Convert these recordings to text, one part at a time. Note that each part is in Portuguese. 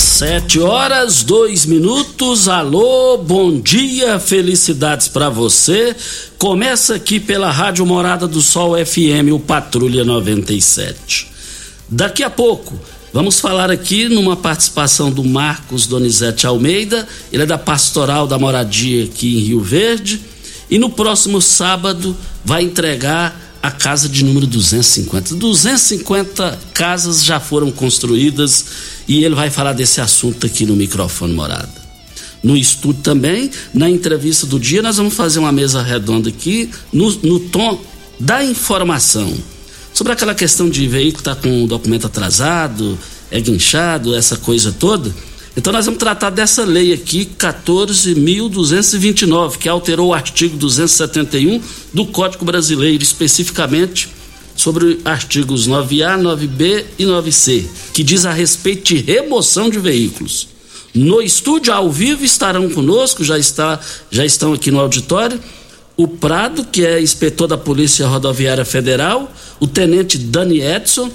Sete horas, dois minutos. Alô, bom dia, felicidades para você. Começa aqui pela Rádio Morada do Sol FM, o Patrulha 97. Daqui a pouco, vamos falar aqui numa participação do Marcos Donizete Almeida, ele é da Pastoral da Moradia aqui em Rio Verde, e no próximo sábado vai entregar a casa de número 250. 250 casas já foram construídas e ele vai falar desse assunto aqui no microfone morada. No estúdio também, na entrevista do dia, nós vamos fazer uma mesa redonda aqui no, no tom da informação. Sobre aquela questão de veículo estar tá com o documento atrasado, é guinchado, essa coisa toda. Então nós vamos tratar dessa lei aqui, 14.229, que alterou o artigo 271 do Código Brasileiro, especificamente sobre artigos 9A, 9B e 9C, que diz a respeito de remoção de veículos. No estúdio ao vivo estarão conosco, já está, já estão aqui no auditório, o Prado, que é inspetor da Polícia Rodoviária Federal, o tenente Dani Edson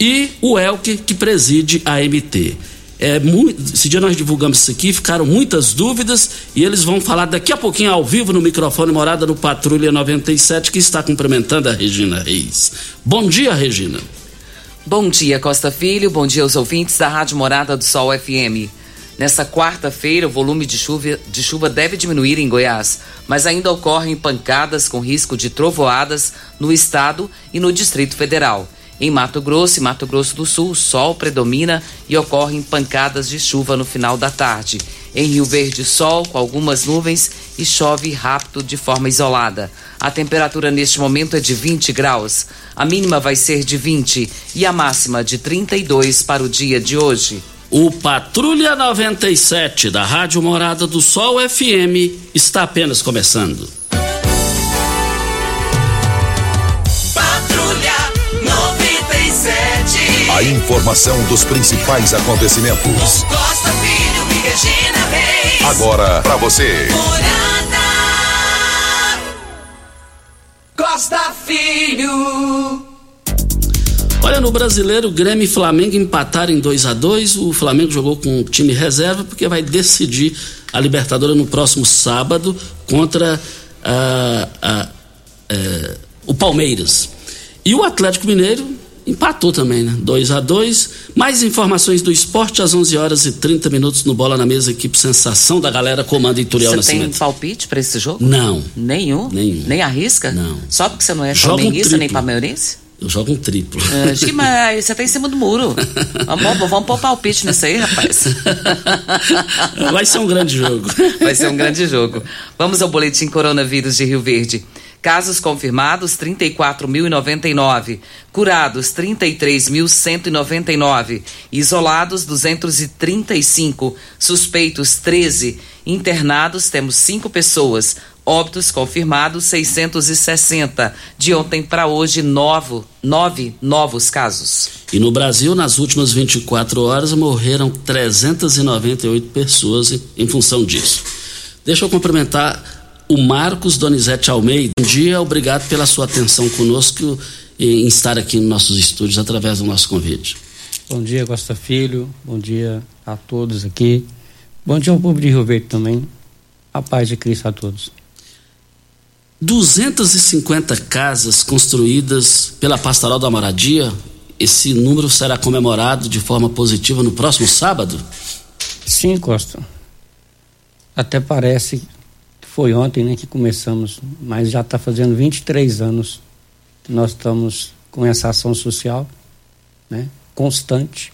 e o Elke, que preside a MT. É, muito, esse dia nós divulgamos isso aqui, ficaram muitas dúvidas e eles vão falar daqui a pouquinho ao vivo no microfone Morada no Patrulha 97, que está cumprimentando a Regina Reis. Bom dia, Regina. Bom dia, Costa Filho. Bom dia aos ouvintes da Rádio Morada do Sol FM. Nessa quarta-feira, o volume de chuva, de chuva deve diminuir em Goiás, mas ainda ocorrem pancadas com risco de trovoadas no estado e no Distrito Federal. Em Mato Grosso e Mato Grosso do Sul, o sol predomina e ocorrem pancadas de chuva no final da tarde. Em Rio Verde, sol com algumas nuvens e chove rápido de forma isolada. A temperatura neste momento é de 20 graus. A mínima vai ser de 20 e a máxima de 32 para o dia de hoje. O Patrulha 97 da Rádio Morada do Sol FM está apenas começando. A informação dos principais acontecimentos. Costa Filho e Regina Reis. Agora para você. Costa Filho. Olha, no brasileiro, Grêmio e Flamengo empataram em 2 a 2 O Flamengo jogou com o time reserva porque vai decidir a Libertadores no próximo sábado contra a, a, a, é, o Palmeiras. E o Atlético Mineiro empatou também, né? 2 a 2 Mais informações do esporte às 11 horas e 30 minutos no Bola na Mesa, equipe Sensação da galera comanda Ituriel Você Nascimento. tem palpite para esse jogo? Não. Nenhum? Nenhum. Nem arrisca? Não. Só porque você não é Joga um flamenguista nem palmeirense? Eu jogo um triplo. É, que, mas você tá em cima do muro. Vamos, vamos pôr palpite nisso aí, rapaz. Vai ser um grande jogo. Vai ser um grande jogo. Vamos ao boletim coronavírus de Rio Verde. Casos confirmados 34.099, curados 33.199, isolados 235, suspeitos 13, internados temos 5 pessoas, óbitos confirmados 660. De ontem para hoje, novo, nove novos casos. E no Brasil, nas últimas 24 horas, morreram 398 pessoas em função disso. Deixa eu cumprimentar o Marcos Donizete Almeida. Bom dia, obrigado pela sua atenção conosco em estar aqui nos nossos estúdios através do nosso convite. Bom dia, Costa Filho. Bom dia a todos aqui. Bom dia ao povo de Rio Verde também. A paz de Cristo a todos. 250 casas construídas pela Pastoral da Moradia. Esse número será comemorado de forma positiva no próximo sábado? Sim, Costa. Até parece foi ontem né, que começamos, mas já está fazendo 23 anos que nós estamos com essa ação social né, constante.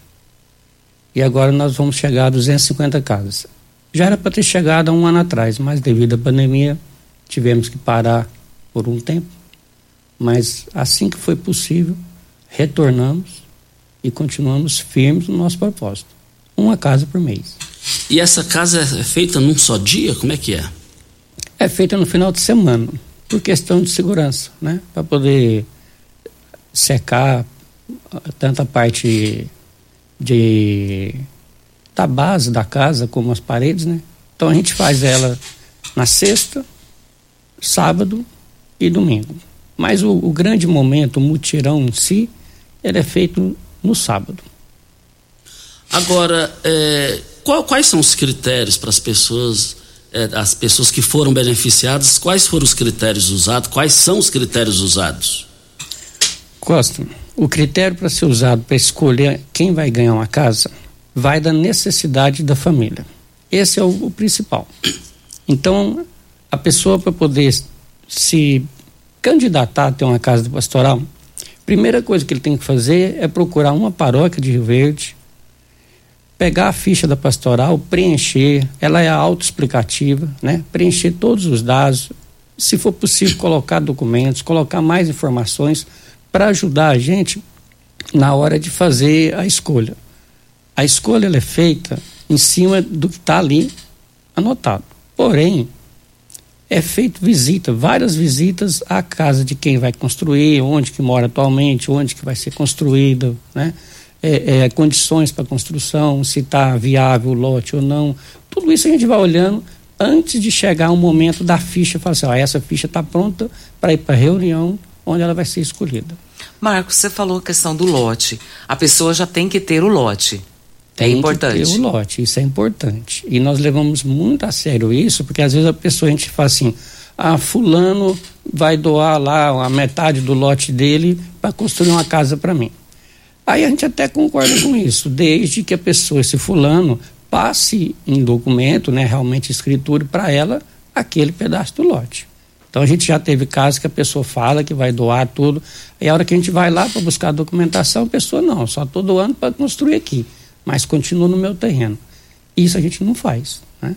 E agora nós vamos chegar a 250 casas. Já era para ter chegado há um ano atrás, mas devido à pandemia tivemos que parar por um tempo. Mas assim que foi possível, retornamos e continuamos firmes no nosso propósito. Uma casa por mês. E essa casa é feita num só dia? Como é que é? É feita no final de semana, por questão de segurança, né? Para poder secar tanto a parte de da base da casa como as paredes, né? Então a gente faz ela na sexta, sábado e domingo. Mas o, o grande momento, o mutirão em si, ele é feito no sábado. Agora, é, qual, quais são os critérios para as pessoas é, as pessoas que foram beneficiadas, quais foram os critérios usados, quais são os critérios usados? Costa, o critério para ser usado para escolher quem vai ganhar uma casa vai da necessidade da família. Esse é o, o principal. Então, a pessoa para poder se candidatar a ter uma casa de pastoral, primeira coisa que ele tem que fazer é procurar uma paróquia de Rio Verde pegar a ficha da pastoral, preencher, ela é autoexplicativa, né? Preencher todos os dados, se for possível colocar documentos, colocar mais informações para ajudar a gente na hora de fazer a escolha. A escolha é feita em cima do que está ali anotado. Porém, é feito visita, várias visitas à casa de quem vai construir, onde que mora atualmente, onde que vai ser construído, né? É, é, condições para construção, se está viável o lote ou não. Tudo isso a gente vai olhando antes de chegar o momento da ficha, falar assim, ó, essa ficha está pronta para ir para a reunião onde ela vai ser escolhida. Marcos, você falou a questão do lote. A pessoa já tem que ter o lote. É tem é importante. Que ter o lote, isso é importante. E nós levamos muito a sério isso, porque às vezes a pessoa a gente fala assim, ah, fulano vai doar lá a metade do lote dele para construir uma casa para mim. Aí a gente até concorda com isso, desde que a pessoa, esse fulano, passe em documento, né, realmente escritura, para ela aquele pedaço do lote. Então a gente já teve casos que a pessoa fala que vai doar tudo, e a hora que a gente vai lá para buscar a documentação, a pessoa não, só estou doando para construir aqui, mas continua no meu terreno. Isso a gente não faz, né?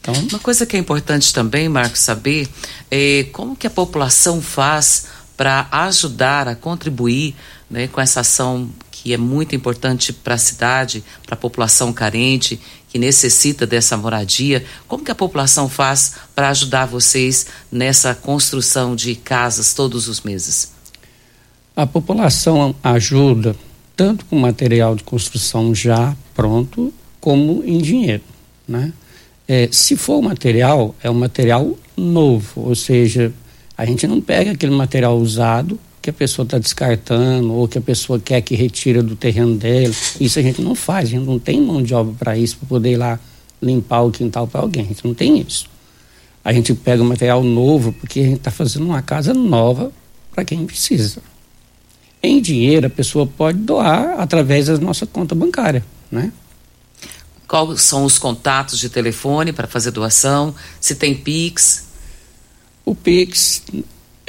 Então... Uma coisa que é importante também, Marcos, saber é como que a população faz para ajudar a contribuir né, com essa ação que é muito importante para a cidade, para a população carente, que necessita dessa moradia. Como que a população faz para ajudar vocês nessa construção de casas todos os meses? A população ajuda tanto com material de construção já pronto, como em dinheiro, né? É, se for material, é um material novo, ou seja, a gente não pega aquele material usado que a pessoa está descartando ou que a pessoa quer que retira do terreno dela. Isso a gente não faz, a gente não tem mão de obra para isso, para poder ir lá limpar o quintal para alguém. A gente não tem isso. A gente pega o material novo porque a gente está fazendo uma casa nova para quem precisa. Em dinheiro, a pessoa pode doar através da nossa conta bancária, né? Quais são os contatos de telefone para fazer doação? Se tem Pix? O Pix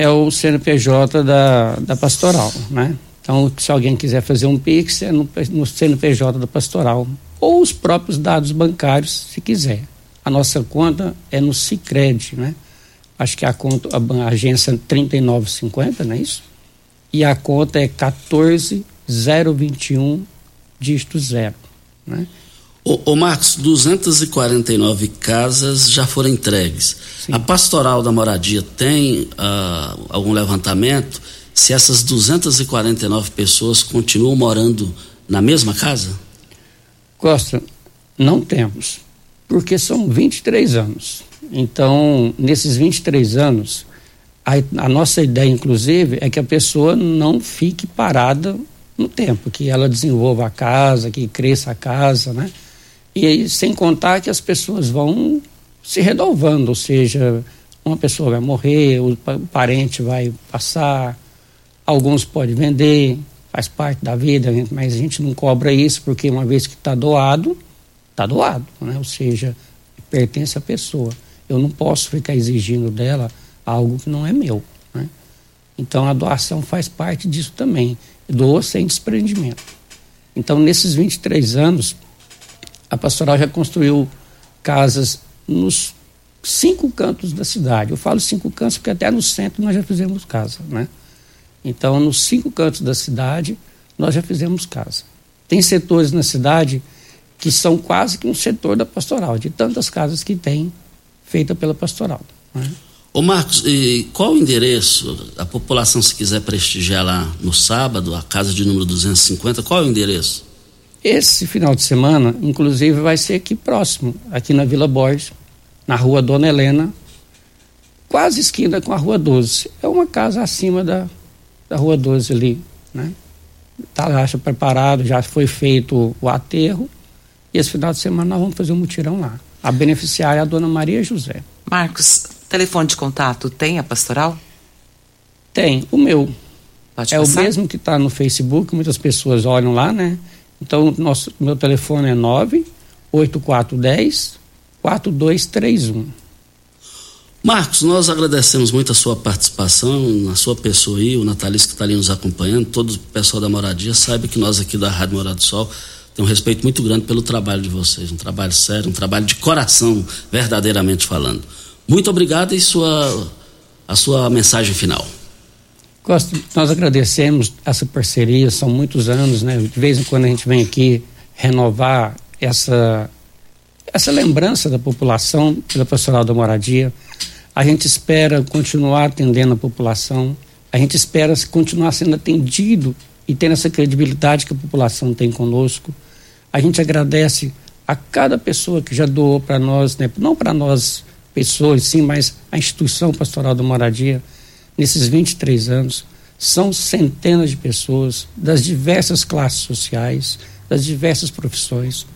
é o CNPJ da, da pastoral, né? Então, se alguém quiser fazer um Pix, é no, no CNPJ da pastoral. Ou os próprios dados bancários, se quiser. A nossa conta é no Cicred, né? acho que a conta, a, a agência 3950, não é isso? E a conta é 14021 dígito zero, né? Ô, ô, Marcos, 249 casas já foram entregues. Sim. A pastoral da moradia tem uh, algum levantamento se essas 249 pessoas continuam morando na mesma casa? Costa, não temos, porque são 23 anos. Então, nesses 23 anos, a, a nossa ideia, inclusive, é que a pessoa não fique parada no tempo, que ela desenvolva a casa, que cresça a casa, né? E sem contar que as pessoas vão se renovando, ou seja, uma pessoa vai morrer, o parente vai passar, alguns podem vender, faz parte da vida, mas a gente não cobra isso porque uma vez que está doado, está doado, né? ou seja, pertence à pessoa. Eu não posso ficar exigindo dela algo que não é meu. Né? Então a doação faz parte disso também. Doa sem desprendimento. Então, nesses 23 anos, a pastoral já construiu casas nos cinco cantos da cidade. Eu falo cinco cantos porque até no centro nós já fizemos casa, né? Então, nos cinco cantos da cidade, nós já fizemos casa. Tem setores na cidade que são quase que um setor da pastoral, de tantas casas que tem feita pela pastoral. Né? Ô Marcos, qual o endereço? A população, se quiser prestigiar lá no sábado, a casa de número 250, qual é o endereço? Esse final de semana, inclusive, vai ser aqui próximo, aqui na Vila Borges, na rua Dona Helena, quase esquina com a rua 12. É uma casa acima da, da rua 12 ali, né? Tá já preparado, já foi feito o aterro. E esse final de semana nós vamos fazer um mutirão lá. A beneficiária é a dona Maria José. Marcos, telefone de contato tem a pastoral? Tem, o meu. Pode é passar? o mesmo que está no Facebook, muitas pessoas olham lá, né? Então, nosso, meu telefone é 98410 4231. Marcos, nós agradecemos muito a sua participação, a sua pessoa aí, o Natalício que está ali nos acompanhando, todo o pessoal da Moradia sabe que nós aqui da Rádio Morada do Sol temos um respeito muito grande pelo trabalho de vocês, um trabalho sério, um trabalho de coração, verdadeiramente falando. Muito obrigado e sua, a sua mensagem final. Nós agradecemos essa parceria, são muitos anos, né? De vez em quando a gente vem aqui renovar essa, essa lembrança da população pela pastoral da moradia. A gente espera continuar atendendo a população, a gente espera continuar sendo atendido e tendo essa credibilidade que a população tem conosco. A gente agradece a cada pessoa que já doou para nós, né? não para nós pessoas, sim, mas a instituição pastoral da moradia nesses 23 anos, são centenas de pessoas das diversas classes sociais, das diversas profissões.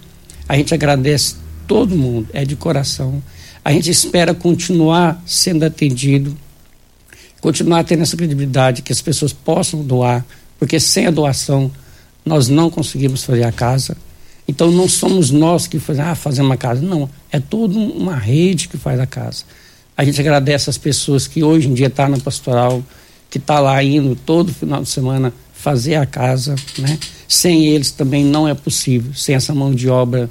A gente agradece todo mundo, é de coração. A gente espera continuar sendo atendido, continuar tendo essa credibilidade, que as pessoas possam doar, porque sem a doação nós não conseguimos fazer a casa. Então não somos nós que fazemos, ah, fazemos a casa. Não, é toda uma rede que faz a casa. A gente agradece as pessoas que hoje em dia estão tá na pastoral, que está lá indo todo final de semana fazer a casa, né? Sem eles também não é possível, sem essa mão de obra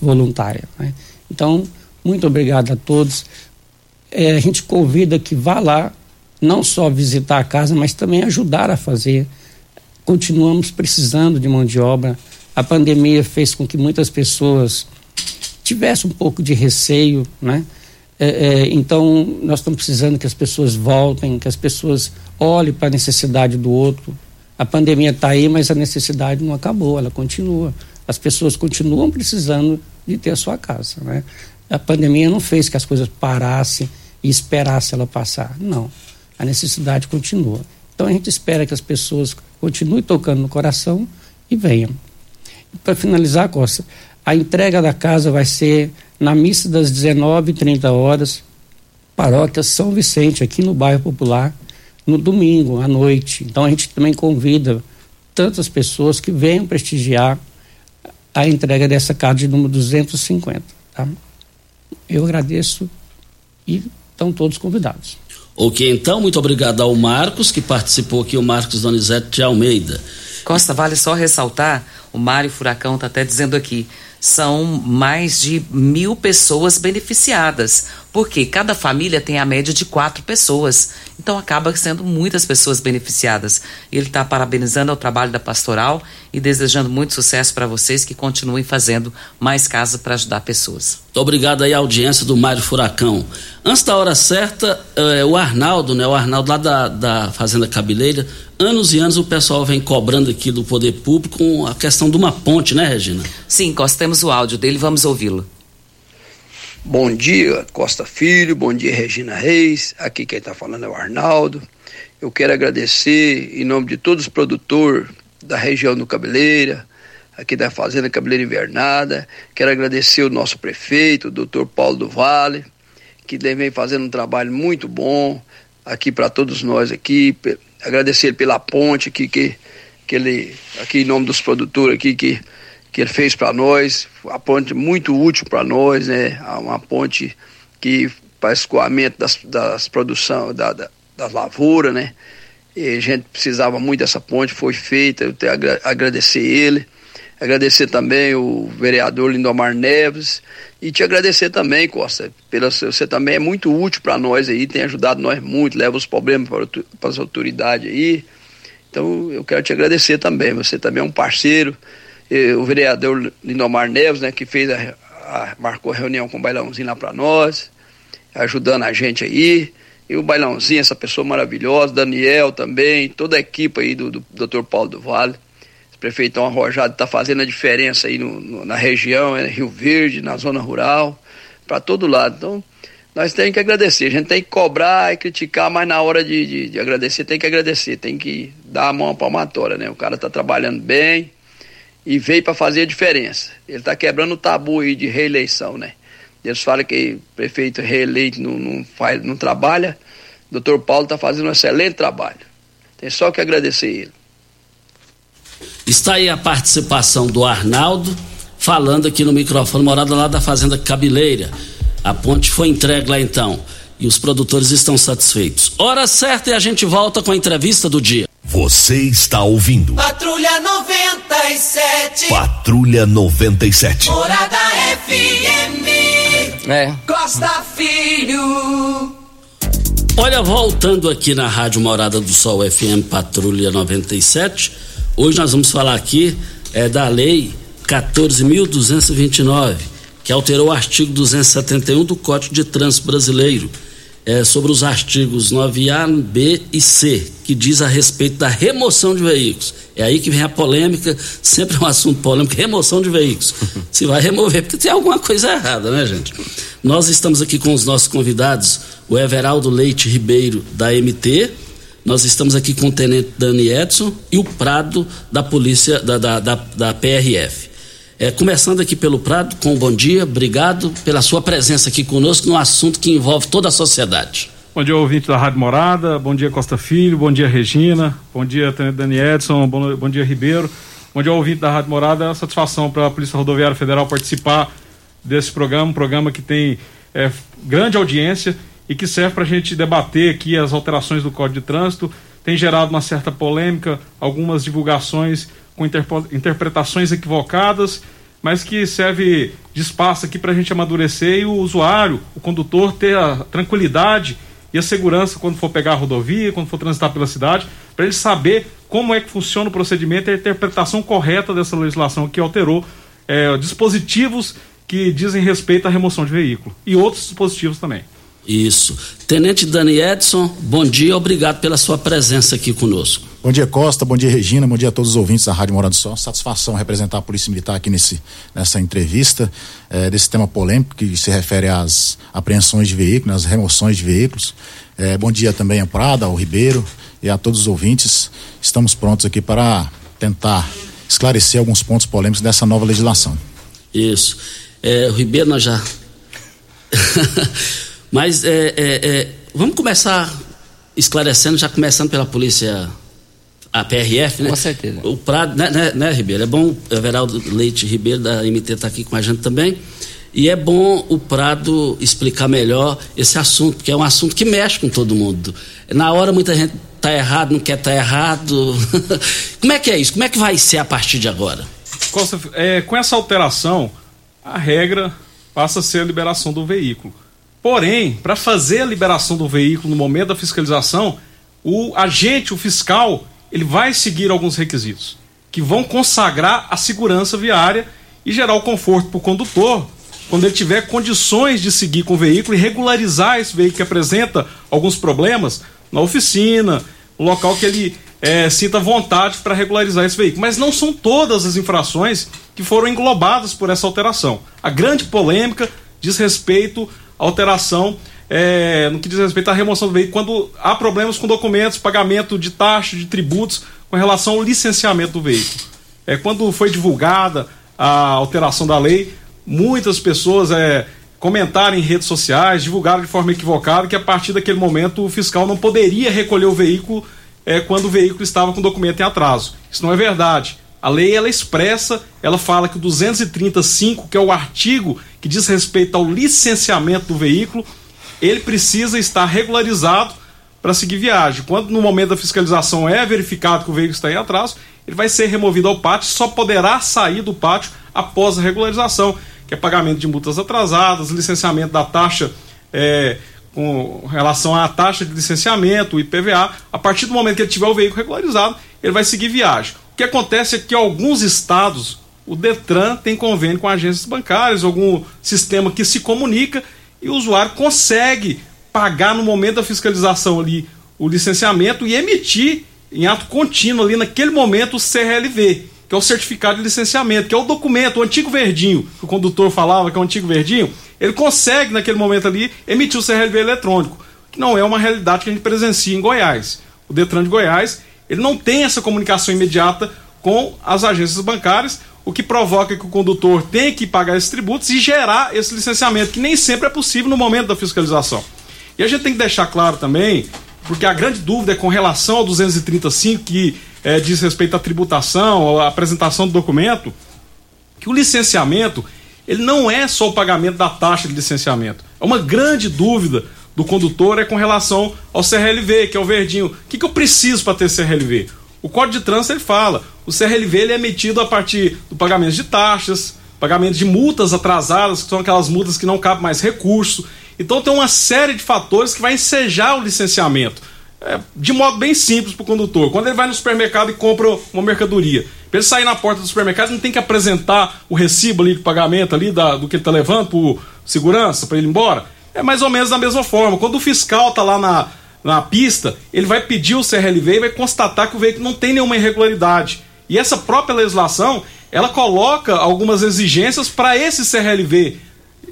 voluntária. Né? Então, muito obrigado a todos. É, a gente convida que vá lá, não só visitar a casa, mas também ajudar a fazer. Continuamos precisando de mão de obra. A pandemia fez com que muitas pessoas tivessem um pouco de receio, né? É, é, então, nós estamos precisando que as pessoas voltem, que as pessoas olhem para a necessidade do outro. A pandemia está aí, mas a necessidade não acabou, ela continua. As pessoas continuam precisando de ter a sua casa. Né? A pandemia não fez que as coisas parassem e esperassem ela passar. Não. A necessidade continua. Então, a gente espera que as pessoas continuem tocando no coração e venham. Para finalizar, Costa, a entrega da casa vai ser na missa das 19h30 horas, paróquia São Vicente, aqui no bairro Popular, no domingo, à noite. Então a gente também convida tantas pessoas que venham prestigiar a entrega dessa casa de número 250. Tá? Eu agradeço e estão todos convidados. Ok, então, muito obrigado ao Marcos, que participou aqui, o Marcos Donizete de Almeida. Costa, vale só ressaltar O Mário Furacão está até dizendo aqui são mais de mil pessoas beneficiadas, porque cada família tem a média de quatro pessoas. Então acaba sendo muitas pessoas beneficiadas. Ele está parabenizando o trabalho da pastoral e desejando muito sucesso para vocês que continuem fazendo mais casas para ajudar pessoas. Muito obrigado aí à audiência do Mário Furacão. Antes da hora certa, eh, o Arnaldo, né? O Arnaldo lá da, da Fazenda Cabeleira, anos e anos o pessoal vem cobrando aqui do poder público a questão de uma ponte, né, Regina? Sim, Costa, temos o áudio dele, vamos ouvi-lo. Bom dia, Costa Filho, bom dia, Regina Reis. Aqui quem está falando é o Arnaldo. Eu quero agradecer em nome de todos os produtores da região do Cabeleira, aqui da Fazenda Cabeleira Invernada. Quero agradecer o nosso prefeito, o doutor Paulo do Vale, que vem fazendo um trabalho muito bom aqui para todos nós aqui, agradecer pela ponte que, que, que ele, aqui em nome dos produtores aqui, que, que ele fez para nós, a ponte muito útil para nós, né? Uma ponte que para escoamento das, das produção, da, da, das lavouras, né? E a gente precisava muito dessa ponte, foi feita, eu tenho a agradecer ele, agradecer também o vereador Lindomar Neves e te agradecer também, Costa, pela, você também é muito útil para nós aí, tem ajudado nós muito, leva os problemas para as autoridades aí. Então eu quero te agradecer também, você também é um parceiro. O vereador Lindomar Neves, né, que fez a, a, marcou a reunião com o bailãozinho lá para nós, ajudando a gente aí. E o bailãozinho, essa pessoa maravilhosa, Daniel também, toda a equipe aí do, do Dr. Paulo do Vale prefeitão arrojado está fazendo a diferença aí no, no, na região, é, Rio Verde, na zona rural, para todo lado. Então, nós temos que agradecer. A gente tem que cobrar e criticar, mas na hora de, de, de agradecer, tem que agradecer, tem que dar a mão à palmatória, né? O cara está trabalhando bem e veio para fazer a diferença. Ele está quebrando o tabu aí de reeleição, né? Eles falam que prefeito reeleito não, não, faz, não trabalha. O doutor Paulo está fazendo um excelente trabalho. Tem só que agradecer ele. Está aí a participação do Arnaldo, falando aqui no microfone, morada lá da Fazenda Cabeleira. A ponte foi entregue lá então. E os produtores estão satisfeitos. Hora certa e a gente volta com a entrevista do dia. Você está ouvindo. Patrulha 97. Patrulha 97. Morada FM. É. Costa Filho. Olha, voltando aqui na Rádio Morada do Sol FM Patrulha 97. Hoje nós vamos falar aqui é, da Lei 14.229, que alterou o artigo 271 do Código de Trânsito Brasileiro, é, sobre os artigos 9A, B e C, que diz a respeito da remoção de veículos. É aí que vem a polêmica, sempre é um assunto polêmico, remoção de veículos. Se vai remover, porque tem alguma coisa errada, né, gente? Nós estamos aqui com os nossos convidados, o Everaldo Leite Ribeiro, da MT, nós estamos aqui com o Tenente Dani Edson e o Prado da Polícia da, da, da, da PRF. É, começando aqui pelo Prado, com um bom dia, obrigado pela sua presença aqui conosco num assunto que envolve toda a sociedade. Bom dia, ouvinte da Rádio Morada, bom dia Costa Filho, bom dia Regina, bom dia Dani Edson, bom, bom dia Ribeiro, bom dia ouvinte da Rádio Morada, é uma satisfação para a Polícia Rodoviária Federal participar desse programa, um programa que tem é, grande audiência e que serve para a gente debater aqui as alterações do Código de Trânsito. Tem gerado uma certa polêmica, algumas divulgações com interpretações equivocadas, mas que serve de espaço aqui para a gente amadurecer e o usuário, o condutor, ter a tranquilidade e a segurança quando for pegar a rodovia, quando for transitar pela cidade, para ele saber como é que funciona o procedimento e a interpretação correta dessa legislação que alterou é, dispositivos que dizem respeito à remoção de veículo e outros dispositivos também. Isso. Tenente Dani Edson, bom dia, obrigado pela sua presença aqui conosco. Bom dia, Costa, bom dia, Regina, bom dia a todos os ouvintes da Rádio Morado do Sol. Satisfação representar a Polícia Militar aqui nesse, nessa entrevista, é, desse tema polêmico que se refere às apreensões de veículos, às remoções de veículos. É, bom dia também a Prada, ao Ribeiro e a todos os ouvintes. Estamos prontos aqui para tentar esclarecer alguns pontos polêmicos dessa nova legislação. Isso. É, o Ribeiro, nós já. Mas é, é, é, vamos começar esclarecendo, já começando pela polícia, a PRF, né? Com certeza. O Prado, né, né, né Ribeiro? É bom, o Everaldo Leite Ribeiro da MT está aqui com a gente também. E é bom o Prado explicar melhor esse assunto, que é um assunto que mexe com todo mundo. Na hora muita gente está errado, não quer estar tá errado. Como é que é isso? Como é que vai ser a partir de agora? Costa, é, com essa alteração, a regra passa a ser a liberação do veículo. Porém, para fazer a liberação do veículo no momento da fiscalização, o agente, o fiscal, ele vai seguir alguns requisitos que vão consagrar a segurança viária e gerar o conforto para o condutor quando ele tiver condições de seguir com o veículo e regularizar esse veículo que apresenta alguns problemas na oficina, no local que ele é, sinta vontade para regularizar esse veículo. Mas não são todas as infrações que foram englobadas por essa alteração. A grande polêmica diz respeito à alteração é, no que diz respeito à remoção do veículo, quando há problemas com documentos, pagamento de taxas, de tributos com relação ao licenciamento do veículo. É, quando foi divulgada a alteração da lei, muitas pessoas é, comentaram em redes sociais, divulgaram de forma equivocada que a partir daquele momento o fiscal não poderia recolher o veículo é, quando o veículo estava com documento em atraso. Isso não é verdade. A lei ela expressa, ela fala que o 235, que é o artigo que diz respeito ao licenciamento do veículo, ele precisa estar regularizado para seguir viagem. Quando no momento da fiscalização é verificado que o veículo está em atraso, ele vai ser removido ao pátio, só poderá sair do pátio após a regularização, que é pagamento de multas atrasadas, licenciamento da taxa é, com relação à taxa de licenciamento, o IPVA. A partir do momento que ele tiver o veículo regularizado, ele vai seguir viagem. O que acontece é que alguns estados, o Detran tem convênio com agências bancárias, algum sistema que se comunica e o usuário consegue pagar no momento da fiscalização ali o licenciamento e emitir em ato contínuo ali naquele momento o CRLV, que é o certificado de licenciamento, que é o documento, o antigo verdinho, que o condutor falava que é o antigo verdinho, ele consegue naquele momento ali emitir o CRLV eletrônico, que não é uma realidade que a gente presencia em Goiás. O Detran de Goiás, ele não tem essa comunicação imediata com as agências bancárias, o que provoca que o condutor tenha que pagar esses tributos e gerar esse licenciamento, que nem sempre é possível no momento da fiscalização. E a gente tem que deixar claro também, porque a grande dúvida é com relação ao 235, que é, diz respeito à tributação, à apresentação do documento, que o licenciamento ele não é só o pagamento da taxa de licenciamento. É uma grande dúvida do condutor é com relação ao CRLV, que é o verdinho. O que, que eu preciso para ter CRLV? O Código de Trânsito ele fala, o CRLV ele é emitido a partir do pagamento de taxas, pagamento de multas atrasadas, que são aquelas multas que não cabem mais recurso. Então tem uma série de fatores que vai ensejar o licenciamento. É, de modo bem simples para o condutor. Quando ele vai no supermercado e compra uma mercadoria, para ele sair na porta do supermercado, não tem que apresentar o recibo ali de pagamento ali da, do que ele está levando para segurança, para ele ir embora. É mais ou menos da mesma forma. Quando o fiscal está lá na, na pista, ele vai pedir o CRLV e vai constatar que o veículo não tem nenhuma irregularidade. E essa própria legislação, ela coloca algumas exigências para esse CRLV.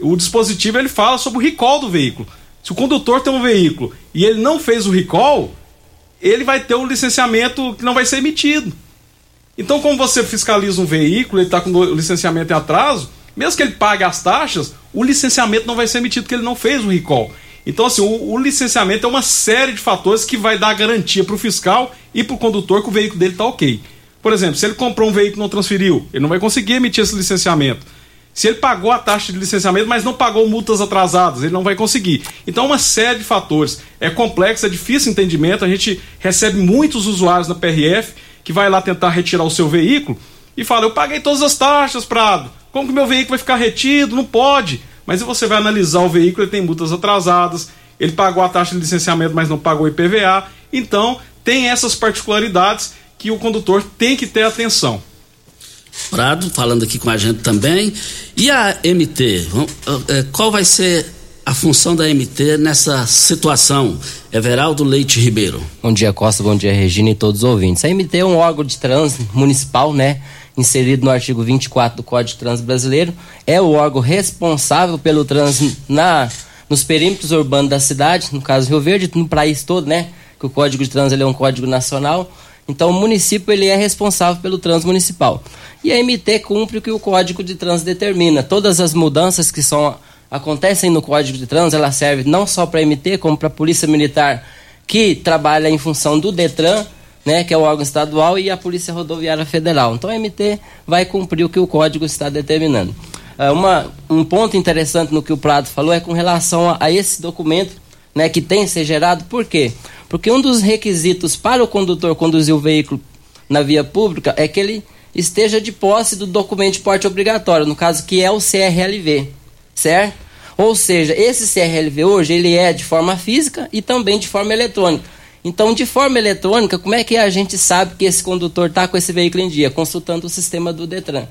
O dispositivo ele fala sobre o recall do veículo. Se o condutor tem um veículo e ele não fez o recall, ele vai ter o licenciamento que não vai ser emitido. Então, como você fiscaliza um veículo, ele está com o licenciamento em atraso, mesmo que ele pague as taxas, o licenciamento não vai ser emitido porque ele não fez o recall. Então, assim, o, o, licenciamento é uma série de fatores que vai dar garantia para o fiscal e para o condutor que o veículo dele está ok. Por exemplo, se ele comprou um veículo e não transferiu, ele não vai conseguir emitir esse licenciamento. Se ele pagou a taxa de licenciamento, mas não pagou multas atrasadas, ele não vai conseguir. Então, uma série de fatores. É complexo, é difícil entendimento. A gente recebe muitos usuários na PRF que vai lá tentar retirar o seu veículo e fala: Eu paguei todas as taxas, Prado. Como que meu veículo vai ficar retido? Não pode. Mas você vai analisar o veículo, ele tem multas atrasadas, ele pagou a taxa de licenciamento, mas não pagou IPVA. Então, tem essas particularidades que o condutor tem que ter atenção. Prado falando aqui com a gente também. E a MT? É, qual vai ser a função da MT nessa situação? Everaldo Leite Ribeiro. Bom dia, Costa. Bom dia, Regina e todos os ouvintes. A MT é um órgão de trânsito municipal, né? inserido no artigo 24 do Código de Trânsito Brasileiro, é o órgão responsável pelo trânsito na, nos perímetros urbanos da cidade, no caso Rio Verde, no país todo, né? Que o Código de Trânsito é um código nacional. Então o município ele é responsável pelo trânsito municipal. E a MT cumpre o que o Código de Trânsito determina. Todas as mudanças que são acontecem no Código de Trânsito, ela serve não só para a MT, como para a Polícia Militar, que trabalha em função do Detran, né, que é o órgão estadual, e a Polícia Rodoviária Federal. Então a MT vai cumprir o que o código está determinando. Uh, uma, um ponto interessante no que o Prado falou é com relação a, a esse documento né, que tem que ser gerado, por quê? Porque um dos requisitos para o condutor conduzir o veículo na via pública é que ele esteja de posse do documento de porte obrigatório, no caso que é o CRLV, certo? Ou seja, esse CRLV hoje ele é de forma física e também de forma eletrônica. Então, de forma eletrônica, como é que a gente sabe que esse condutor está com esse veículo em dia? Consultando o sistema do Detran.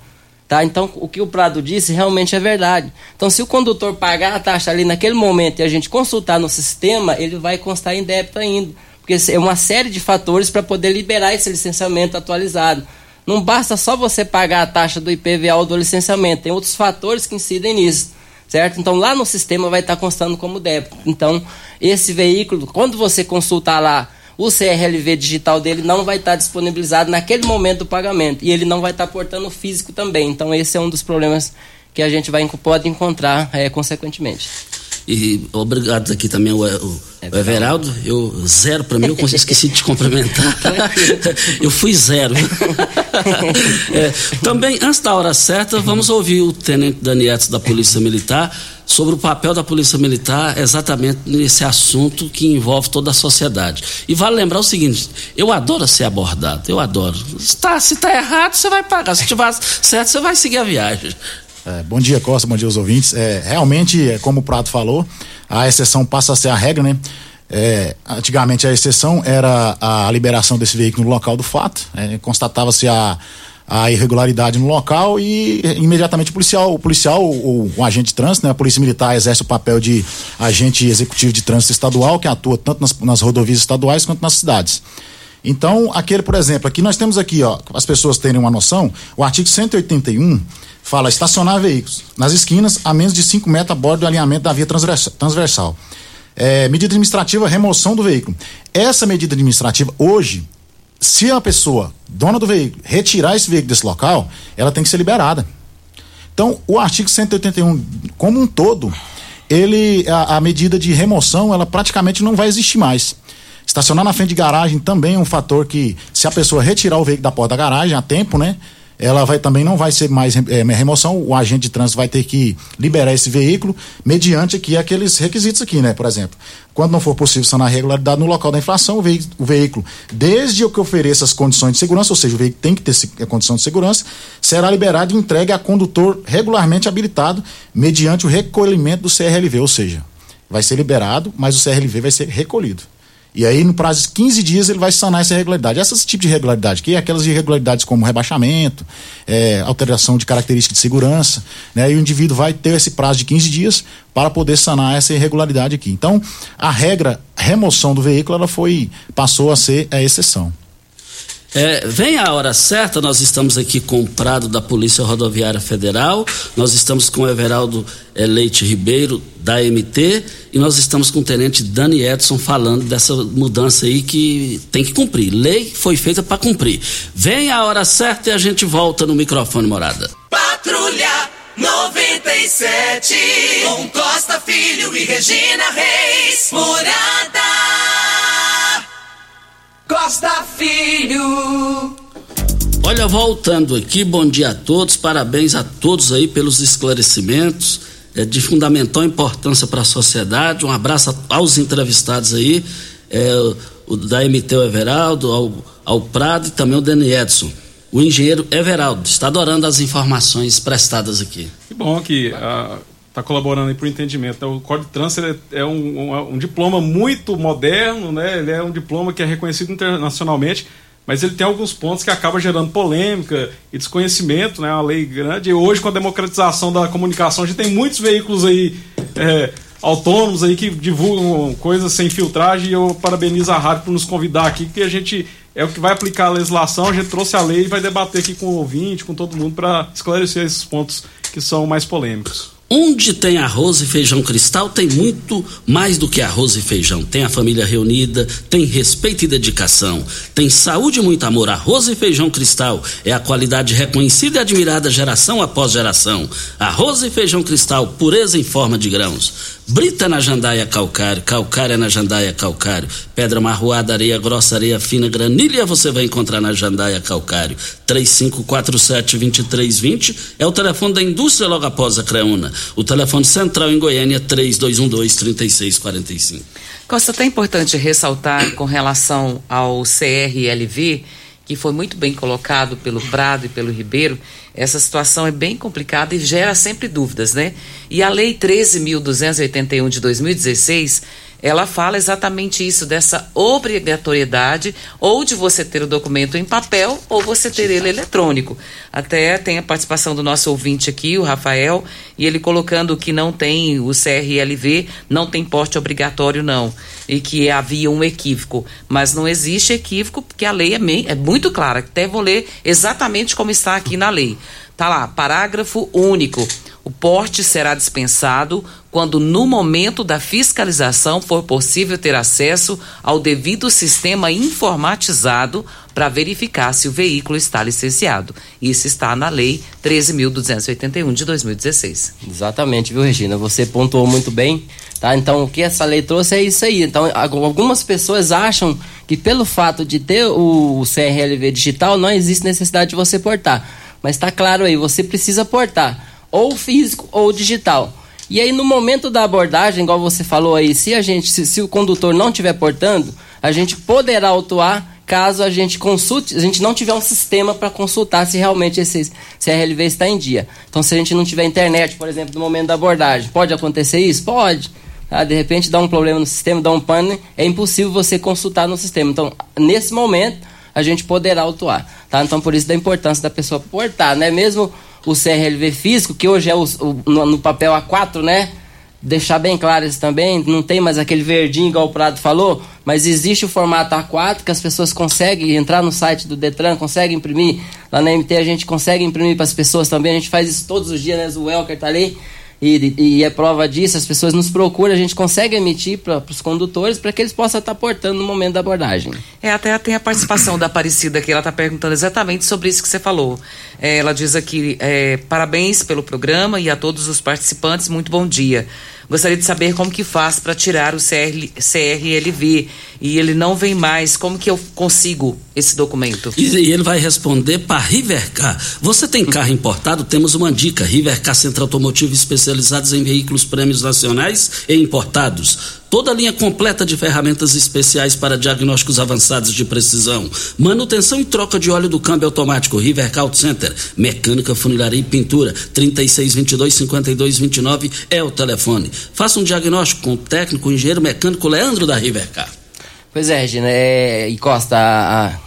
Tá? Então, o que o Prado disse realmente é verdade. Então, se o condutor pagar a taxa ali naquele momento e a gente consultar no sistema, ele vai constar em débito ainda. Porque é uma série de fatores para poder liberar esse licenciamento atualizado. Não basta só você pagar a taxa do IPVA ou do licenciamento, tem outros fatores que incidem nisso, certo? Então lá no sistema vai estar constando como débito. Então, esse veículo, quando você consultar lá o CRLV digital dele não vai estar disponibilizado naquele momento do pagamento e ele não vai estar portando físico também. Então esse é um dos problemas que a gente vai, pode encontrar é, consequentemente. E obrigado aqui também o, o, é Everaldo. Eu zero para mim, eu esqueci de te cumprimentar. eu fui zero. é, também, antes da hora certa, vamos ouvir o tenente Danietes da Polícia Militar sobre o papel da Polícia Militar exatamente nesse assunto que envolve toda a sociedade. E vale lembrar o seguinte: eu adoro ser abordado, eu adoro. Se está tá errado, você vai pagar. Se estiver certo, você vai seguir a viagem. É, bom dia, Costa, bom dia aos ouvintes. É, realmente, é, como o Prato falou, a exceção passa a ser a regra, né? É, antigamente a exceção era a liberação desse veículo no local do fato, é, constatava-se a, a irregularidade no local e imediatamente o policial, o policial, agente de trânsito, né, a polícia militar exerce o papel de agente executivo de trânsito estadual que atua tanto nas, nas rodovias estaduais quanto nas cidades. Então, aquele, por exemplo, aqui nós temos aqui, ó, as pessoas terem uma noção, o artigo 181 fala estacionar veículos nas esquinas a menos de 5 metros a bordo do alinhamento da via transversal. É, medida administrativa, remoção do veículo. Essa medida administrativa, hoje, se a pessoa, dona do veículo, retirar esse veículo desse local, ela tem que ser liberada. Então, o artigo 181, como um todo, ele a, a medida de remoção, ela praticamente não vai existir mais. Estacionar na frente de garagem também é um fator que, se a pessoa retirar o veículo da porta da garagem a tempo, né? Ela vai também não vai ser mais é, remoção, o agente de trânsito vai ter que liberar esse veículo mediante aqui aqueles requisitos aqui, né? Por exemplo, quando não for possível sanar a regularidade no local da infração, o, o veículo, desde o que ofereça as condições de segurança, ou seja, o veículo tem que ter a condição de segurança, será liberado e entregue a condutor regularmente habilitado mediante o recolhimento do CRLV, ou seja, vai ser liberado, mas o CRLV vai ser recolhido. E aí, no prazo de 15 dias, ele vai sanar essa irregularidade. Essas tipos de irregularidade, é aquelas irregularidades como rebaixamento, é, alteração de característica de segurança, né? E o indivíduo vai ter esse prazo de 15 dias para poder sanar essa irregularidade aqui. Então, a regra remoção do veículo, ela foi, passou a ser a exceção. É, vem a hora certa, nós estamos aqui com o Prado da Polícia Rodoviária Federal, nós estamos com o Everaldo é, Leite Ribeiro, da MT, e nós estamos com o Tenente Dani Edson falando dessa mudança aí que tem que cumprir. Lei foi feita para cumprir. Vem a hora certa e a gente volta no microfone morada. Patrulha 97, com Costa Filho e Regina Reis, morada. Costa Filho. Olha, voltando aqui, bom dia a todos, parabéns a todos aí pelos esclarecimentos, é de fundamental importância para a sociedade. Um abraço aos entrevistados aí, é, o da MT o Everaldo, ao, ao Prado e também o Dani Edson. O engenheiro Everaldo está adorando as informações prestadas aqui. Que bom que uh, está colaborando para o entendimento. O Código de Trânsito é, um, um, um, diploma muito moderno, né? ele é um diploma que é reconhecido internacionalmente, mas ele tem alguns pontos que acabam gerando polêmica e desconhecimento, né? uma lei grande. E hoje, com a democratização da comunicação, a gente tem muitos veículos aí é, autônomos aí que divulgam coisas sem filtragem e eu parabenizo a rádio por nos convidar aqui, que a gente é o que vai aplicar a legislação, a gente trouxe a lei e vai debater aqui com o ouvinte, com todo mundo, para esclarecer esses pontos que são mais polêmicos. Onde tem arroz e feijão cristal, tem muito mais do que arroz e feijão. Tem a família reunida, tem respeito e dedicação, tem saúde e muito amor. Arroz e feijão cristal é a qualidade reconhecida e admirada geração após geração. Arroz e feijão cristal, pureza em forma de grãos. Brita na jandaia calcário, calcária na jandaia calcário, pedra marroada, areia grossa, areia fina, granilha você vai encontrar na jandaia calcário. 3547-2320 é o telefone da indústria logo após a Creuna. O telefone central em Goiânia 3212-3645. Costa, até importante ressaltar com relação ao CRLV que foi muito bem colocado pelo Prado e pelo Ribeiro, essa situação é bem complicada e gera sempre dúvidas, né? E a Lei 13.281 de 2016 ela fala exatamente isso, dessa obrigatoriedade ou de você ter o documento em papel ou você ter ele eletrônico. Até tem a participação do nosso ouvinte aqui, o Rafael, e ele colocando que não tem o CRLV, não tem porte obrigatório, não, e que havia um equívoco. Mas não existe equívoco, porque a lei é, meio, é muito clara. Até vou ler exatamente como está aqui na lei. Tá lá, parágrafo único. O porte será dispensado quando, no momento da fiscalização, for possível ter acesso ao devido sistema informatizado para verificar se o veículo está licenciado. Isso está na Lei 13.281 de 2016. Exatamente, viu, Regina? Você pontuou muito bem. Tá? Então, o que essa lei trouxe é isso aí. Então, algumas pessoas acham que pelo fato de ter o CRLV digital, não existe necessidade de você portar. Mas está claro aí, você precisa portar ou físico ou digital. E aí no momento da abordagem, igual você falou aí, se a gente, se, se o condutor não estiver portando, a gente poderá autuar caso a gente consulte, a gente não tiver um sistema para consultar se realmente esse CRLV está em dia. Então, se a gente não tiver internet, por exemplo, no momento da abordagem, pode acontecer isso? Pode. Tá? De repente dá um problema no sistema, dá um pane, é impossível você consultar no sistema. Então, nesse momento, a gente poderá autuar. Tá? Então, por isso da importância da pessoa portar, né? Mesmo o CRLV físico, que hoje é o, o no, no, papel A4, né? Deixar bem claro isso também, não tem mais aquele verdinho igual o Prado falou, mas existe o formato A4 que as pessoas conseguem entrar no site do Detran, conseguem imprimir. Lá na MT a gente consegue imprimir para as pessoas também, a gente faz isso todos os dias, né? O Welker tá ali. E, e, é prova disso, as pessoas nos procuram, a gente consegue emitir para os condutores para que eles possam estar portando no momento da abordagem. É, até tem a participação da Aparecida aqui, ela está perguntando exatamente sobre isso que você falou. É, ela diz aqui, é, parabéns pelo programa e a todos os participantes, muito bom dia. Gostaria de saber como que faz para tirar o CR, CRLV e ele não vem mais. Como que eu consigo esse documento? E, e ele vai responder para Rivercar. Você tem carro importado? Temos uma dica. Rivercar Centro Automotivo especializados em veículos prêmios nacionais e importados Toda a linha completa de ferramentas especiais para diagnósticos avançados de precisão. Manutenção e troca de óleo do câmbio automático. River Auto Center. Mecânica, funilaria e pintura. 3622-5229 é o telefone. Faça um diagnóstico com o técnico, o engenheiro mecânico Leandro da Rivercar. Pois é, Regina. É, e Costa, a, a,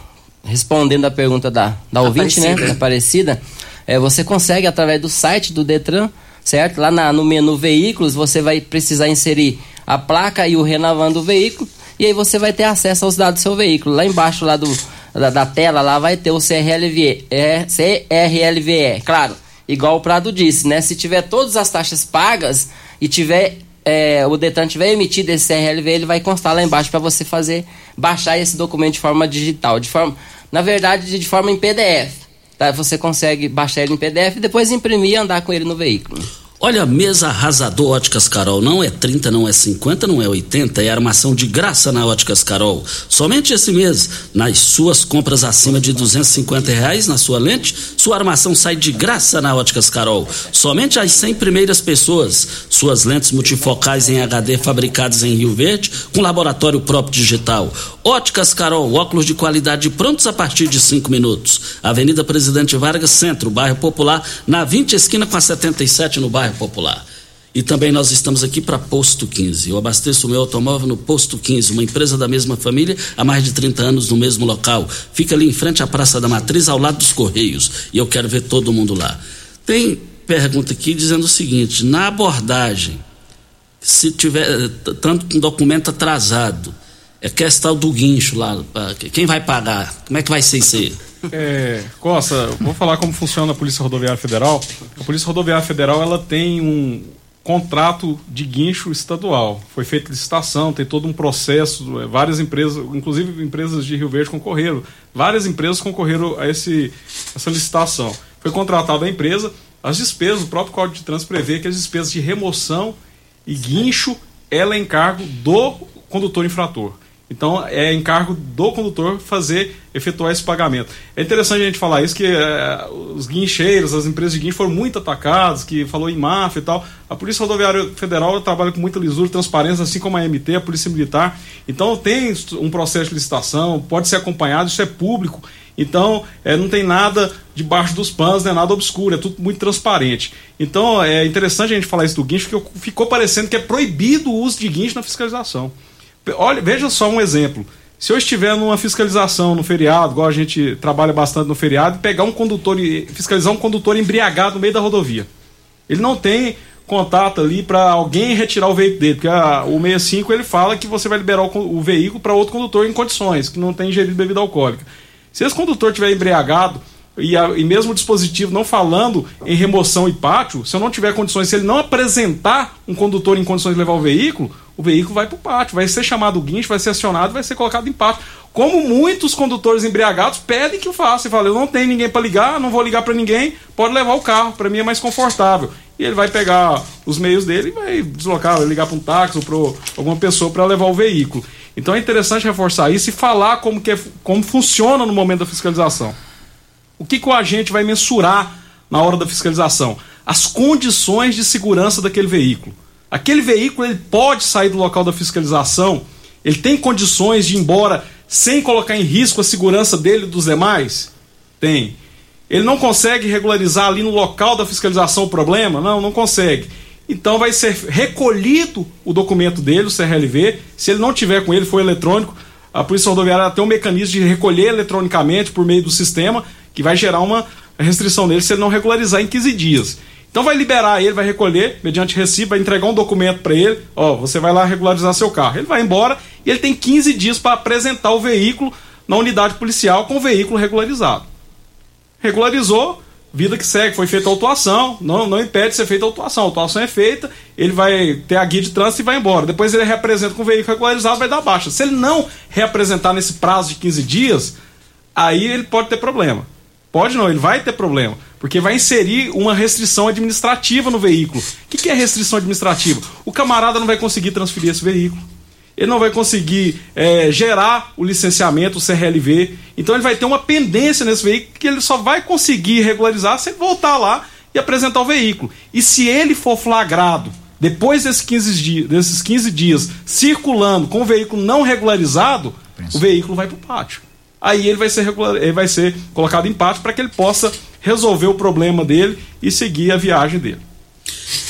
respondendo a pergunta da, da ouvinte, né, Aparecida. né? Da Aparecida, é, você consegue através do site do Detran certo? Lá na, no menu veículos você vai precisar inserir a placa e o renavan do veículo, e aí você vai ter acesso aos dados do seu veículo. Lá embaixo lá do, da, da tela lá vai ter o CRLVE, é, CRLVE, claro, igual o Prado disse, né? Se tiver todas as taxas pagas e tiver é, o Detran tiver emitido esse CRLV, ele vai constar lá embaixo para você fazer baixar esse documento de forma digital, de forma, na verdade, de forma em PDF. Tá? Você consegue baixar ele em PDF e depois imprimir e andar com ele no veículo. Olha, mesa arrasador Óticas Carol. Não é 30, não é 50, não é 80. É armação de graça na Óticas Carol. Somente esse mês, nas suas compras acima de 250 reais na sua lente, sua armação sai de graça na Óticas Carol. Somente as 100 primeiras pessoas. Suas lentes multifocais em HD fabricadas em Rio Verde, com laboratório próprio digital. Óticas Carol, óculos de qualidade prontos a partir de 5 minutos. Avenida Presidente Vargas, Centro, bairro Popular, na 20 esquina com a 77 no bairro bairro Popular. E também nós estamos aqui para Posto 15. Eu abasteço o meu automóvel no Posto 15, uma empresa da mesma família há mais de 30 anos no mesmo local. Fica ali em frente à Praça da Matriz, ao lado dos Correios. E eu quero ver todo mundo lá. Tem pergunta aqui dizendo o seguinte: na abordagem, se tiver tanto com documento atrasado, é questão do guincho lá, quem vai pagar? Como é que vai ser isso aí? É, Costa, vou falar como funciona a Polícia Rodoviária Federal. A Polícia Rodoviária Federal ela tem um contrato de guincho estadual. Foi feita licitação, tem todo um processo, é, várias empresas, inclusive empresas de Rio Verde concorreram. Várias empresas concorreram a esse, essa licitação. Foi contratada a empresa, as despesas, o próprio Código de Trânsito prevê que as despesas de remoção e guincho ela é encargo do condutor infrator. Então é encargo do condutor fazer, efetuar esse pagamento. É interessante a gente falar isso, que é, os guincheiros, as empresas de guincho foram muito atacadas, que falou em máfia e tal. A Polícia Rodoviária Federal trabalha com muita lisura transparência, assim como a MT, a Polícia Militar. Então tem um processo de licitação, pode ser acompanhado, isso é público. Então, é, não tem nada debaixo dos panos, não é nada obscuro, é tudo muito transparente. Então, é interessante a gente falar isso do guincho, porque ficou parecendo que é proibido o uso de guincho na fiscalização. Olha, veja só um exemplo. Se eu estiver numa fiscalização no feriado, igual a gente trabalha bastante no feriado, pegar um condutor fiscalizar um condutor embriagado no meio da rodovia. Ele não tem contato ali para alguém retirar o veículo dele, porque a, o 65 ele fala que você vai liberar o, o veículo para outro condutor em condições, que não tem ingerido bebida alcoólica. Se esse condutor estiver embriagado e, a, e mesmo o dispositivo não falando em remoção e pátio, se eu não tiver condições, se ele não apresentar um condutor em condições de levar o veículo, o veículo vai para o pátio, vai ser chamado guincho, vai ser acionado, vai ser colocado em pátio. Como muitos condutores embriagados pedem que eu faça, e falam, eu não tenho ninguém para ligar, não vou ligar para ninguém, pode levar o carro, para mim é mais confortável. E ele vai pegar os meios dele e vai deslocar, ligar para um táxi ou para alguma pessoa para levar o veículo. Então é interessante reforçar isso e falar como, que é, como funciona no momento da fiscalização. O que, que o agente vai mensurar na hora da fiscalização? As condições de segurança daquele veículo. Aquele veículo ele pode sair do local da fiscalização, ele tem condições de ir embora sem colocar em risco a segurança dele e dos demais? Tem. Ele não consegue regularizar ali no local da fiscalização o problema? Não, não consegue. Então vai ser recolhido o documento dele, o CRLV. Se ele não tiver com ele, for eletrônico, a Polícia Rodoviária tem um mecanismo de recolher eletronicamente por meio do sistema, que vai gerar uma restrição dele se ele não regularizar em 15 dias. Então vai liberar ele, vai recolher, mediante recibo, vai entregar um documento para ele, ó, você vai lá regularizar seu carro. Ele vai embora e ele tem 15 dias para apresentar o veículo na unidade policial com o veículo regularizado. Regularizou, vida que segue, foi feita a autuação, não, não impede de ser feita a autuação. A autuação é feita, ele vai ter a guia de trânsito e vai embora. Depois ele reapresenta com o veículo regularizado, vai dar baixa. Se ele não reapresentar nesse prazo de 15 dias, aí ele pode ter problema. Pode não, ele vai ter problema. Porque vai inserir uma restrição administrativa no veículo. O que, que é restrição administrativa? O camarada não vai conseguir transferir esse veículo ele não vai conseguir é, gerar o licenciamento, o CRLV. Então ele vai ter uma pendência nesse veículo que ele só vai conseguir regularizar se ele voltar lá e apresentar o veículo. E se ele for flagrado depois desses 15 dias, desses 15 dias circulando com o veículo não regularizado, Penso. o veículo vai para o pátio. Aí ele vai ser, regular, ele vai ser colocado em pátio para que ele possa resolver o problema dele e seguir a viagem dele.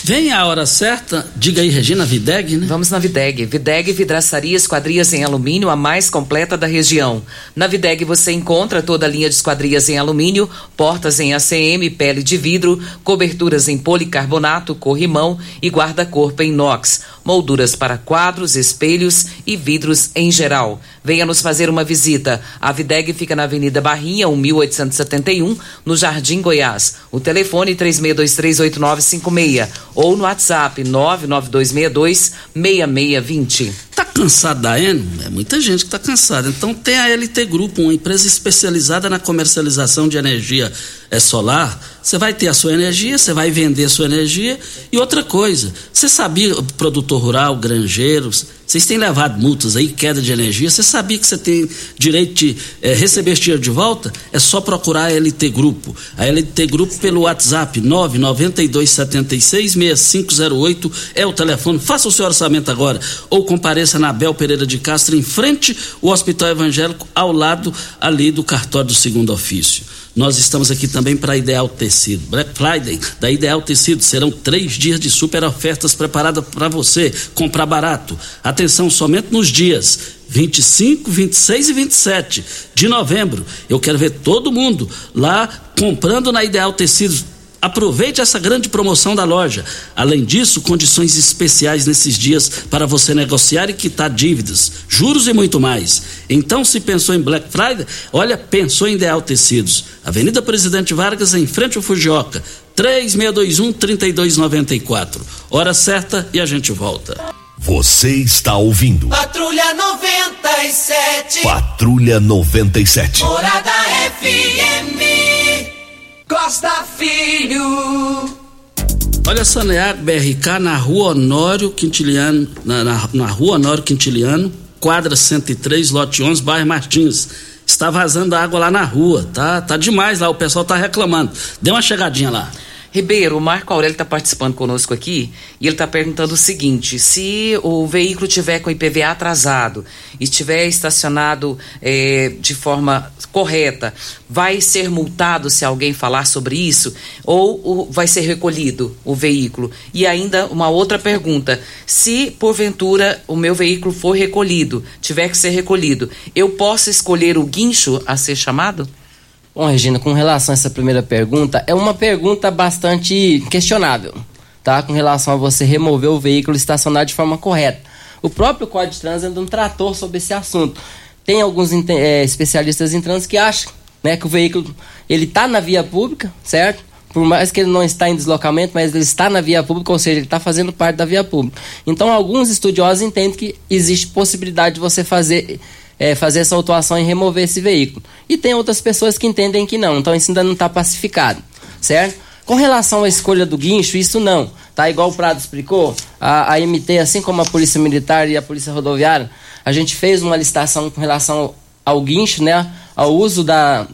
Vem a hora certa, diga aí, Regina, Videg, né? Vamos na Videg. Videg Vidraçaria Esquadrias em Alumínio, a mais completa da região. Na Videg você encontra toda a linha de esquadrias em alumínio, portas em ACM, pele de vidro, coberturas em policarbonato, corrimão e guarda-corpo em inox, molduras para quadros, espelhos e vidros em geral. Venha nos fazer uma visita. A Videg fica na Avenida Barrinha, 1871, no Jardim Goiás. O telefone 36238956 ou no WhatsApp 99262 6620. Tá cansado da Eno? É muita gente que tá cansada. Então tem a LT Grupo, uma empresa especializada na comercialização de energia é solar. Você vai ter a sua energia, você vai vender a sua energia. E outra coisa, você sabia, produtor rural, granjeiros, vocês têm levado multas aí, queda de energia. Você sabia que você tem direito de é, receber esse dinheiro de volta? É só procurar a LT Grupo. A LT Grupo pelo WhatsApp 992766508 é o telefone. Faça o seu orçamento agora ou compareça na Bel Pereira de Castro em frente ao Hospital Evangélico ao lado ali do cartório do segundo ofício. Nós estamos aqui também para Ideal Tecido. Black Friday da Ideal Tecido serão três dias de super ofertas preparadas para você comprar barato. Atenção somente nos dias 25, 26 e 27 de novembro. Eu quero ver todo mundo lá comprando na Ideal Tecidos Aproveite essa grande promoção da loja. Além disso, condições especiais nesses dias para você negociar e quitar dívidas, juros e muito mais. Então, se pensou em Black Friday, olha, pensou em Ideal Tecidos. Avenida Presidente Vargas, em frente ao Fujioka. 3621-3294. Hora certa e a gente volta. Você está ouvindo. Patrulha 97. Patrulha 97. Morada FM. Costa Filho. Olha, Saneago BRK na rua Honório Quintiliano, na, na, na rua Honório Quintiliano, quadra 103, lote 11, bairro Martins. Está vazando água lá na rua, tá? Tá demais lá, o pessoal tá reclamando. Dê uma chegadinha lá. Ribeiro, o Marco Aurélio está participando conosco aqui e ele está perguntando o seguinte: se o veículo tiver com IPVA atrasado e estiver estacionado é, de forma correta, vai ser multado se alguém falar sobre isso ou o, vai ser recolhido o veículo? E ainda uma outra pergunta: se porventura o meu veículo for recolhido, tiver que ser recolhido, eu posso escolher o guincho a ser chamado? Bom, Regina, com relação a essa primeira pergunta, é uma pergunta bastante questionável, tá? Com relação a você remover o veículo estacionado de forma correta. O próprio Código de Trânsito não tratou sobre esse assunto. Tem alguns é, especialistas em trânsito que acham né, que o veículo ele está na via pública, certo? Por mais que ele não está em deslocamento, mas ele está na via pública, ou seja, ele está fazendo parte da via pública. Então, alguns estudiosos entendem que existe possibilidade de você fazer é, fazer essa autuação e remover esse veículo. E tem outras pessoas que entendem que não, então isso ainda não está pacificado, certo? Com relação à escolha do guincho, isso não. Tá igual o Prado explicou, a, a MT, assim como a Polícia Militar e a Polícia Rodoviária, a gente fez uma licitação com relação ao, guincho, né? Ao uso da,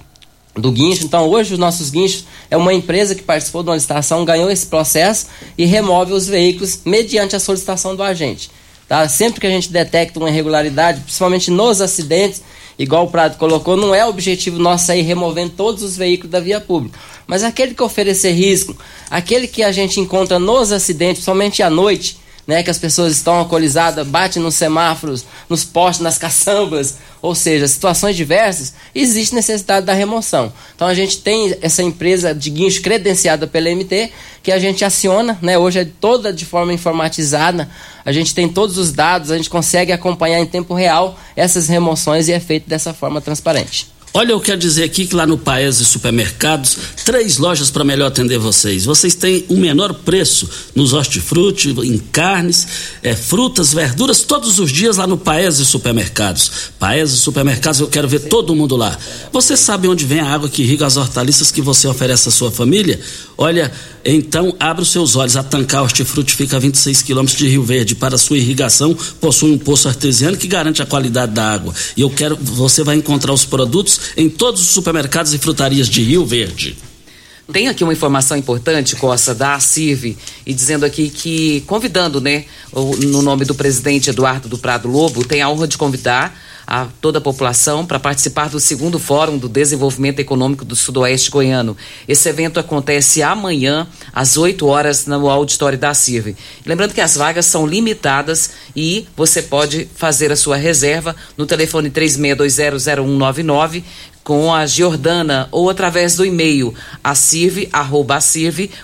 do guincho. Então, hoje, os nossos guinchos é uma empresa que participou de uma licitação, ganhou esse processo e remove os veículos mediante a solicitação do agente. Tá? Sempre que a gente detecta uma irregularidade, principalmente nos acidentes, igual o Prado colocou, não é objetivo nosso sair removendo todos os veículos da via pública. Mas aquele que oferecer risco, aquele que a gente encontra nos acidentes, principalmente à noite, né, que as pessoas estão alcoolizadas, bate nos semáforos, nos postes, nas caçambas, ou seja, situações diversas, existe necessidade da remoção. Então a gente tem essa empresa de guincho credenciada pela MT, que a gente aciona, né, hoje é toda de forma informatizada, a gente tem todos os dados, a gente consegue acompanhar em tempo real essas remoções e é feito dessa forma transparente. Olha, eu quero dizer aqui que lá no Paese Supermercados, três lojas para melhor atender vocês. Vocês têm o menor preço nos hortifruti, em carnes, é, frutas, verduras, todos os dias lá no Paese Supermercados. Paese Supermercados, eu quero ver todo mundo lá. Você sabe onde vem a água que irriga as hortaliças que você oferece à sua família? Olha, então abra os seus olhos. A Tancar Hortifruti fica a 26 quilômetros de Rio Verde. Para sua irrigação, possui um poço artesiano que garante a qualidade da água. E eu quero, você vai encontrar os produtos em todos os supermercados e frutarias de Rio Verde. Tem aqui uma informação importante, Costa, da CIV, e dizendo aqui que, convidando, né, no nome do presidente Eduardo do Prado Lobo, tem a honra de convidar a toda a população para participar do segundo Fórum do Desenvolvimento Econômico do Sudoeste Goiano. Esse evento acontece amanhã, às 8 horas, no auditório da CIRV. Lembrando que as vagas são limitadas e você pode fazer a sua reserva no telefone 36200199 com a Giordana ou através do e-mail acirve.com.br.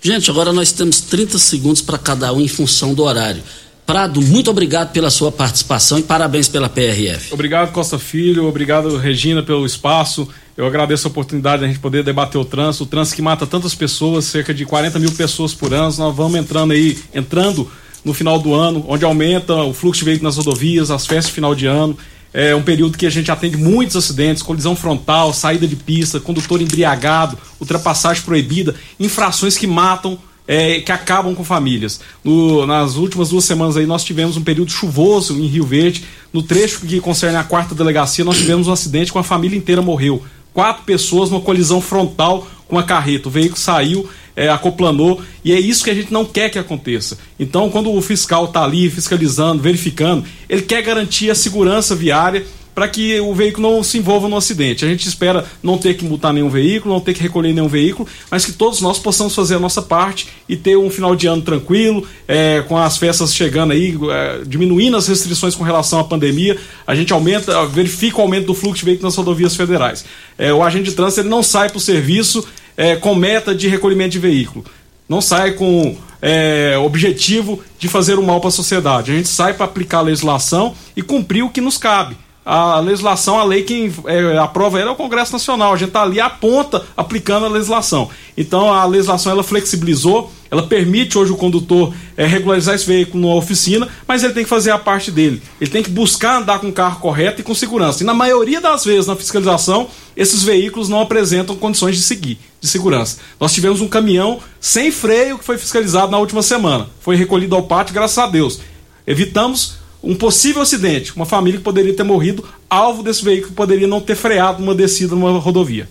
Gente, agora nós temos 30 segundos para cada um em função do horário. Prado, muito obrigado pela sua participação e parabéns pela PRF. Obrigado, Costa Filho. Obrigado, Regina, pelo espaço. Eu agradeço a oportunidade de a gente poder debater o trânsito, o trânsito que mata tantas pessoas, cerca de 40 mil pessoas por ano. Nós vamos entrando aí, entrando no final do ano, onde aumenta o fluxo de veículos nas rodovias, as festas de final de ano. É um período que a gente atende muitos acidentes, colisão frontal, saída de pista, condutor embriagado, ultrapassagem proibida, infrações que matam é, que acabam com famílias. No, nas últimas duas semanas aí nós tivemos um período chuvoso em Rio Verde. No trecho que concerne a quarta delegacia, nós tivemos um acidente com a família inteira morreu. Quatro pessoas numa colisão frontal com a carreta. O veículo saiu, é, acoplanou, e é isso que a gente não quer que aconteça. Então, quando o fiscal está ali fiscalizando, verificando, ele quer garantir a segurança viária para que o veículo não se envolva no acidente. A gente espera não ter que multar nenhum veículo, não ter que recolher nenhum veículo, mas que todos nós possamos fazer a nossa parte e ter um final de ano tranquilo, é, com as festas chegando aí, é, diminuindo as restrições com relação à pandemia. A gente aumenta, verifica o aumento do fluxo de veículos nas rodovias federais. É, o agente de trânsito ele não sai para o serviço é, com meta de recolhimento de veículo. Não sai com é, objetivo de fazer o mal para a sociedade. A gente sai para aplicar a legislação e cumprir o que nos cabe a legislação, a lei, quem é, aprova ela é o Congresso Nacional. A gente está ali a ponta aplicando a legislação. Então a legislação ela flexibilizou, ela permite hoje o condutor é, regularizar esse veículo numa oficina, mas ele tem que fazer a parte dele. Ele tem que buscar andar com o carro correto e com segurança. E na maioria das vezes na fiscalização, esses veículos não apresentam condições de seguir, de segurança. Nós tivemos um caminhão sem freio que foi fiscalizado na última semana. Foi recolhido ao pátio, graças a Deus. Evitamos um possível acidente, uma família que poderia ter morrido, alvo desse veículo que poderia não ter freado numa descida numa rodovia.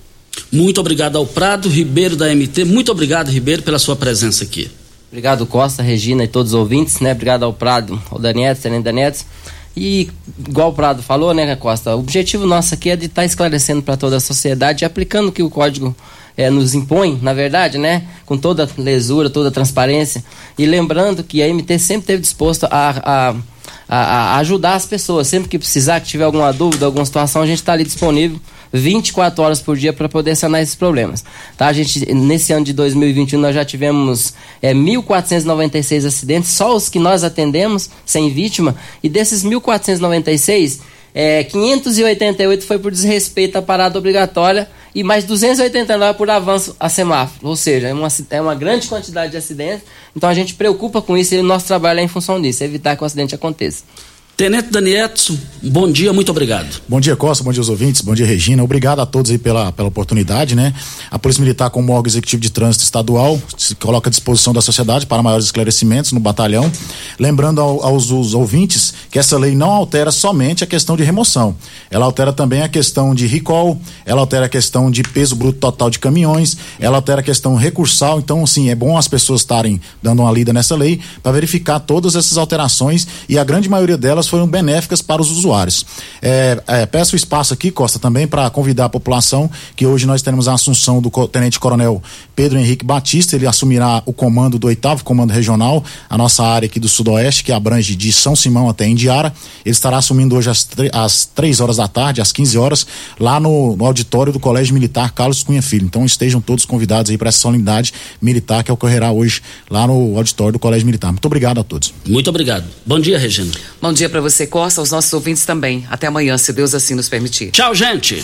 Muito obrigado ao Prado, Ribeiro da MT. Muito obrigado, Ribeiro, pela sua presença aqui. Obrigado, Costa, Regina e todos os ouvintes, né? Obrigado ao Prado, ao Danietes, Tenente Danietes. E, igual o Prado falou, né, Costa, o objetivo nosso aqui é de estar tá esclarecendo para toda a sociedade, aplicando o que o código é, nos impõe, na verdade, né? Com toda a lesura, toda a transparência. E lembrando que a MT sempre esteve disposto a, a, a, a ajudar as pessoas. Sempre que precisar, que tiver alguma dúvida, alguma situação, a gente está ali disponível 24 horas por dia para poder sanar esses problemas. Tá? A gente, nesse ano de 2021 nós já tivemos é, 1.496 acidentes, só os que nós atendemos, sem vítima, e desses 1.496, é, 588 foi por desrespeito à parada obrigatória e mais 289 por avanço a semáforo. Ou seja, é uma, é uma grande quantidade de acidentes. Então a gente preocupa com isso e o nosso trabalho é em função disso, evitar que o acidente aconteça. Tenente Danietson, bom dia, muito obrigado. Bom dia, Costa, bom dia aos ouvintes, bom dia, Regina. Obrigado a todos aí pela, pela oportunidade, né? A Polícia Militar, como órgão executivo de trânsito estadual, se coloca à disposição da sociedade para maiores esclarecimentos no batalhão. Lembrando ao, aos, aos ouvintes que essa lei não altera somente a questão de remoção. Ela altera também a questão de recall, ela altera a questão de peso bruto total de caminhões, ela altera a questão recursal. Então, assim, é bom as pessoas estarem dando uma lida nessa lei para verificar todas essas alterações e a grande maioria delas elas foram benéficas para os usuários. É, é, peço espaço aqui, Costa, também para convidar a população que hoje nós teremos a assunção do Tenente Coronel Pedro Henrique Batista, ele assumirá o comando do oitavo comando regional, a nossa área aqui do Sudoeste, que abrange de São Simão até Indiara. Ele estará assumindo hoje às, às 3 horas da tarde, às 15 horas, lá no, no auditório do Colégio Militar Carlos Cunha Filho. Então estejam todos convidados aí para essa solenidade militar que ocorrerá hoje lá no auditório do Colégio Militar. Muito obrigado a todos. Muito obrigado. Bom dia, Regina. Bom dia para você, Costa, aos nossos ouvintes também. Até amanhã, se Deus assim nos permitir. Tchau, gente.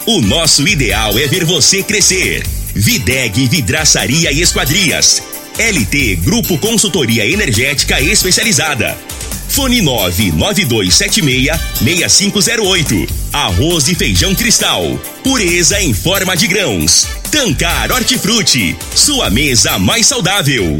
O nosso ideal é ver você crescer. Videg Vidraçaria e Esquadrias. LT Grupo Consultoria Energética Especializada. Fone 99276-6508. Arroz e feijão cristal. Pureza em forma de grãos. Tancar Hortifruti. Sua mesa mais saudável.